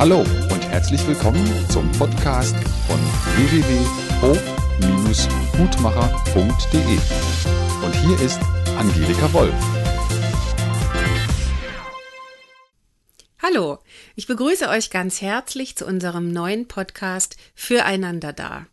Hallo und herzlich willkommen zum Podcast von www.o-gutmacher.de. Und hier ist Angelika Wolf. Hallo, ich begrüße euch ganz herzlich zu unserem neuen Podcast Füreinander da.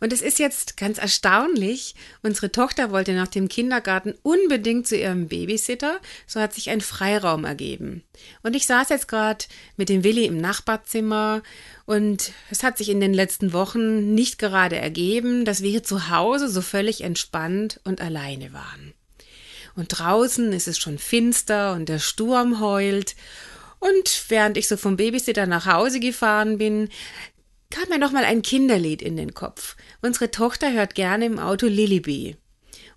Und es ist jetzt ganz erstaunlich, unsere Tochter wollte nach dem Kindergarten unbedingt zu ihrem Babysitter, so hat sich ein Freiraum ergeben. Und ich saß jetzt gerade mit dem Willi im Nachbarzimmer und es hat sich in den letzten Wochen nicht gerade ergeben, dass wir hier zu Hause so völlig entspannt und alleine waren. Und draußen ist es schon finster und der Sturm heult und während ich so vom Babysitter nach Hause gefahren bin, kam mir noch mal ein Kinderlied in den Kopf. Unsere Tochter hört gerne im Auto Lilibee.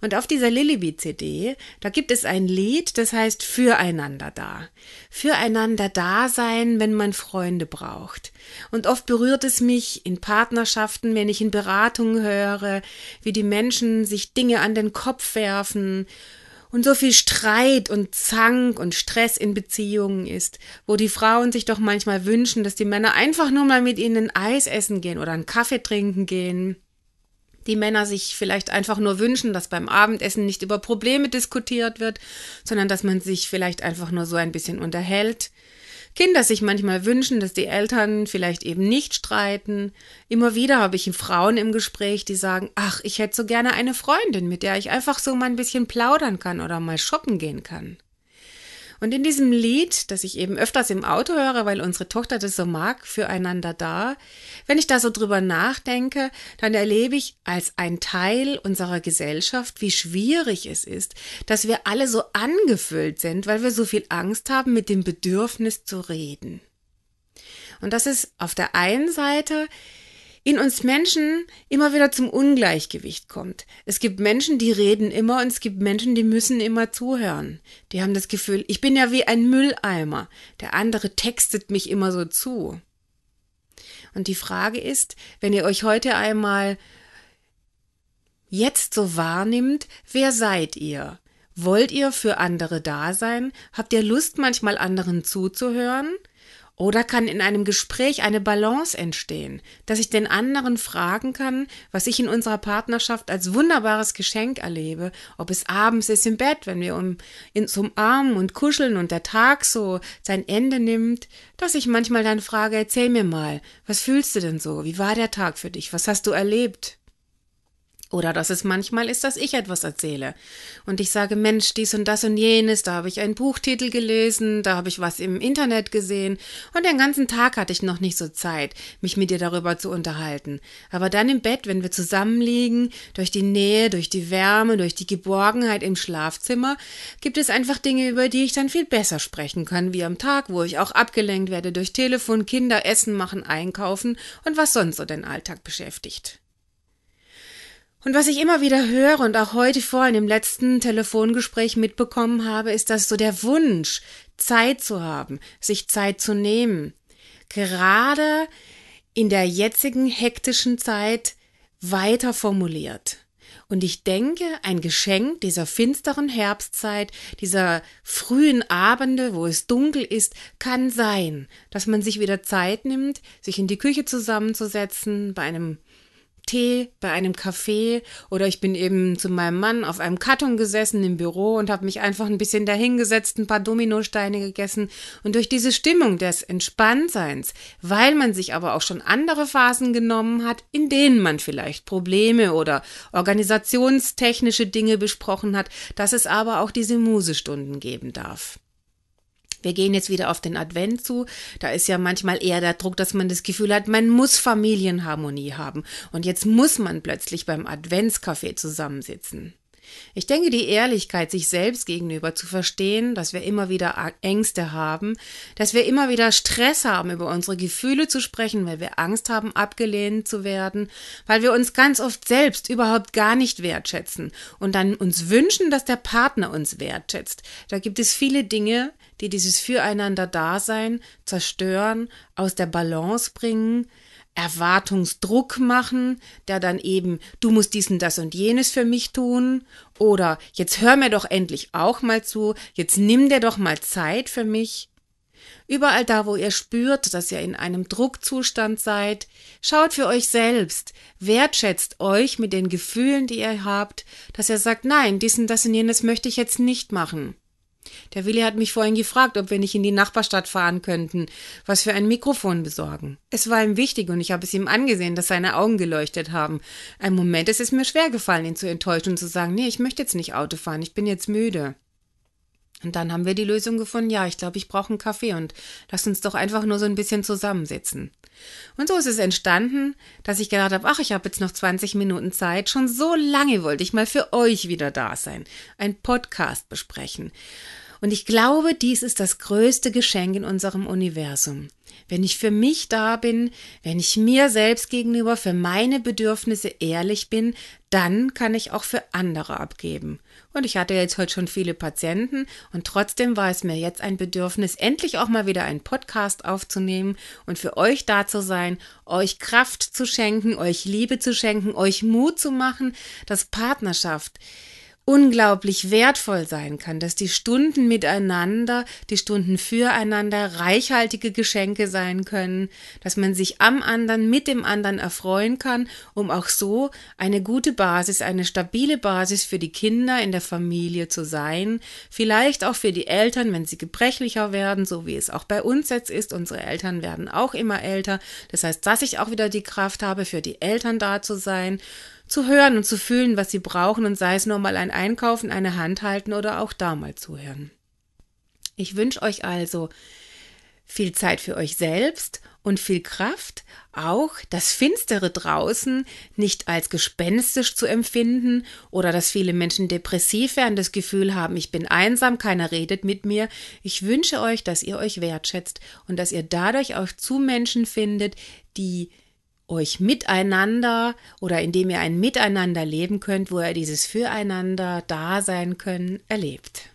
Und auf dieser Lilibee-CD, da gibt es ein Lied, das heißt Füreinander da. Füreinander da sein, wenn man Freunde braucht. Und oft berührt es mich in Partnerschaften, wenn ich in Beratungen höre, wie die Menschen sich Dinge an den Kopf werfen und so viel Streit und Zank und Stress in Beziehungen ist, wo die Frauen sich doch manchmal wünschen, dass die Männer einfach nur mal mit ihnen Eis essen gehen oder einen Kaffee trinken gehen. Die Männer sich vielleicht einfach nur wünschen, dass beim Abendessen nicht über Probleme diskutiert wird, sondern dass man sich vielleicht einfach nur so ein bisschen unterhält. Kinder sich manchmal wünschen, dass die Eltern vielleicht eben nicht streiten. Immer wieder habe ich Frauen im Gespräch, die sagen, ach, ich hätte so gerne eine Freundin, mit der ich einfach so mal ein bisschen plaudern kann oder mal shoppen gehen kann. Und in diesem Lied, das ich eben öfters im Auto höre, weil unsere Tochter das so mag, füreinander da, wenn ich da so drüber nachdenke, dann erlebe ich als ein Teil unserer Gesellschaft, wie schwierig es ist, dass wir alle so angefüllt sind, weil wir so viel Angst haben, mit dem Bedürfnis zu reden. Und das ist auf der einen Seite in uns Menschen immer wieder zum Ungleichgewicht kommt. Es gibt Menschen, die reden immer und es gibt Menschen, die müssen immer zuhören. Die haben das Gefühl, ich bin ja wie ein Mülleimer. Der andere textet mich immer so zu. Und die Frage ist, wenn ihr euch heute einmal jetzt so wahrnimmt, wer seid ihr? Wollt ihr für andere da sein? Habt ihr Lust, manchmal anderen zuzuhören? Oder kann in einem Gespräch eine Balance entstehen, dass ich den anderen fragen kann, was ich in unserer Partnerschaft als wunderbares Geschenk erlebe, ob es abends ist im Bett, wenn wir um, uns umarmen und kuscheln und der Tag so sein Ende nimmt, dass ich manchmal dann frage, erzähl mir mal, was fühlst du denn so? Wie war der Tag für dich? Was hast du erlebt? Oder dass es manchmal ist, dass ich etwas erzähle. Und ich sage, Mensch, dies und das und jenes, da habe ich einen Buchtitel gelesen, da habe ich was im Internet gesehen und den ganzen Tag hatte ich noch nicht so Zeit, mich mit dir darüber zu unterhalten. Aber dann im Bett, wenn wir zusammenliegen, durch die Nähe, durch die Wärme, durch die Geborgenheit im Schlafzimmer, gibt es einfach Dinge, über die ich dann viel besser sprechen kann, wie am Tag, wo ich auch abgelenkt werde durch Telefon, Kinder, Essen machen, einkaufen und was sonst so den Alltag beschäftigt. Und was ich immer wieder höre und auch heute vor in dem letzten Telefongespräch mitbekommen habe, ist, dass so der Wunsch, Zeit zu haben, sich Zeit zu nehmen, gerade in der jetzigen hektischen Zeit weiter formuliert. Und ich denke, ein Geschenk dieser finsteren Herbstzeit, dieser frühen Abende, wo es dunkel ist, kann sein, dass man sich wieder Zeit nimmt, sich in die Küche zusammenzusetzen, bei einem Tee bei einem Kaffee oder ich bin eben zu meinem Mann auf einem Karton gesessen im Büro und habe mich einfach ein bisschen dahingesetzt, ein paar Dominosteine gegessen und durch diese Stimmung des Entspanntseins, weil man sich aber auch schon andere Phasen genommen hat, in denen man vielleicht Probleme oder organisationstechnische Dinge besprochen hat, dass es aber auch diese Musestunden geben darf. Wir gehen jetzt wieder auf den Advent zu. Da ist ja manchmal eher der Druck, dass man das Gefühl hat, man muss Familienharmonie haben. Und jetzt muss man plötzlich beim Adventscafé zusammensitzen. Ich denke, die Ehrlichkeit sich selbst gegenüber zu verstehen, dass wir immer wieder Ängste haben, dass wir immer wieder Stress haben, über unsere Gefühle zu sprechen, weil wir Angst haben, abgelehnt zu werden, weil wir uns ganz oft selbst überhaupt gar nicht wertschätzen und dann uns wünschen, dass der Partner uns wertschätzt. Da gibt es viele Dinge, die dieses Füreinander-Dasein zerstören, aus der Balance bringen, Erwartungsdruck machen, der dann eben, du musst dies und das und jenes für mich tun, oder jetzt hör mir doch endlich auch mal zu, jetzt nimm dir doch mal Zeit für mich. Überall da, wo ihr spürt, dass ihr in einem Druckzustand seid, schaut für euch selbst, wertschätzt euch mit den Gefühlen, die ihr habt, dass ihr sagt, nein, diesen, das und jenes möchte ich jetzt nicht machen. Der Willi hat mich vorhin gefragt, ob wir nicht in die Nachbarstadt fahren könnten, was für ein Mikrofon besorgen. Es war ihm wichtig und ich habe es ihm angesehen, dass seine Augen geleuchtet haben. Ein Moment ist es mir schwer gefallen, ihn zu enttäuschen und zu sagen, nee, ich möchte jetzt nicht Auto fahren, ich bin jetzt müde. Und dann haben wir die Lösung gefunden, ja, ich glaube, ich brauche einen Kaffee und lass uns doch einfach nur so ein bisschen zusammensitzen. Und so ist es entstanden, dass ich gedacht habe, ach, ich habe jetzt noch 20 Minuten Zeit. Schon so lange wollte ich mal für euch wieder da sein, ein Podcast besprechen. Und ich glaube, dies ist das größte Geschenk in unserem Universum. Wenn ich für mich da bin, wenn ich mir selbst gegenüber für meine Bedürfnisse ehrlich bin, dann kann ich auch für andere abgeben. Und ich hatte jetzt heute schon viele Patienten und trotzdem war es mir jetzt ein Bedürfnis, endlich auch mal wieder einen Podcast aufzunehmen und für euch da zu sein, euch Kraft zu schenken, euch Liebe zu schenken, euch Mut zu machen, dass Partnerschaft unglaublich wertvoll sein kann, dass die Stunden miteinander, die Stunden füreinander reichhaltige Geschenke sein können, dass man sich am anderen, mit dem anderen erfreuen kann, um auch so eine gute Basis, eine stabile Basis für die Kinder in der Familie zu sein, vielleicht auch für die Eltern, wenn sie gebrechlicher werden, so wie es auch bei uns jetzt ist. Unsere Eltern werden auch immer älter. Das heißt, dass ich auch wieder die Kraft habe, für die Eltern da zu sein zu hören und zu fühlen, was sie brauchen und sei es nur mal ein Einkaufen, eine Hand halten oder auch da mal zuhören. Ich wünsche euch also viel Zeit für euch selbst und viel Kraft, auch das Finstere draußen nicht als gespenstisch zu empfinden oder dass viele Menschen depressiv werden, das Gefühl haben, ich bin einsam, keiner redet mit mir. Ich wünsche euch, dass ihr euch wertschätzt und dass ihr dadurch auch zu Menschen findet, die euch miteinander oder indem ihr ein Miteinander leben könnt, wo ihr dieses Füreinander da sein können, erlebt.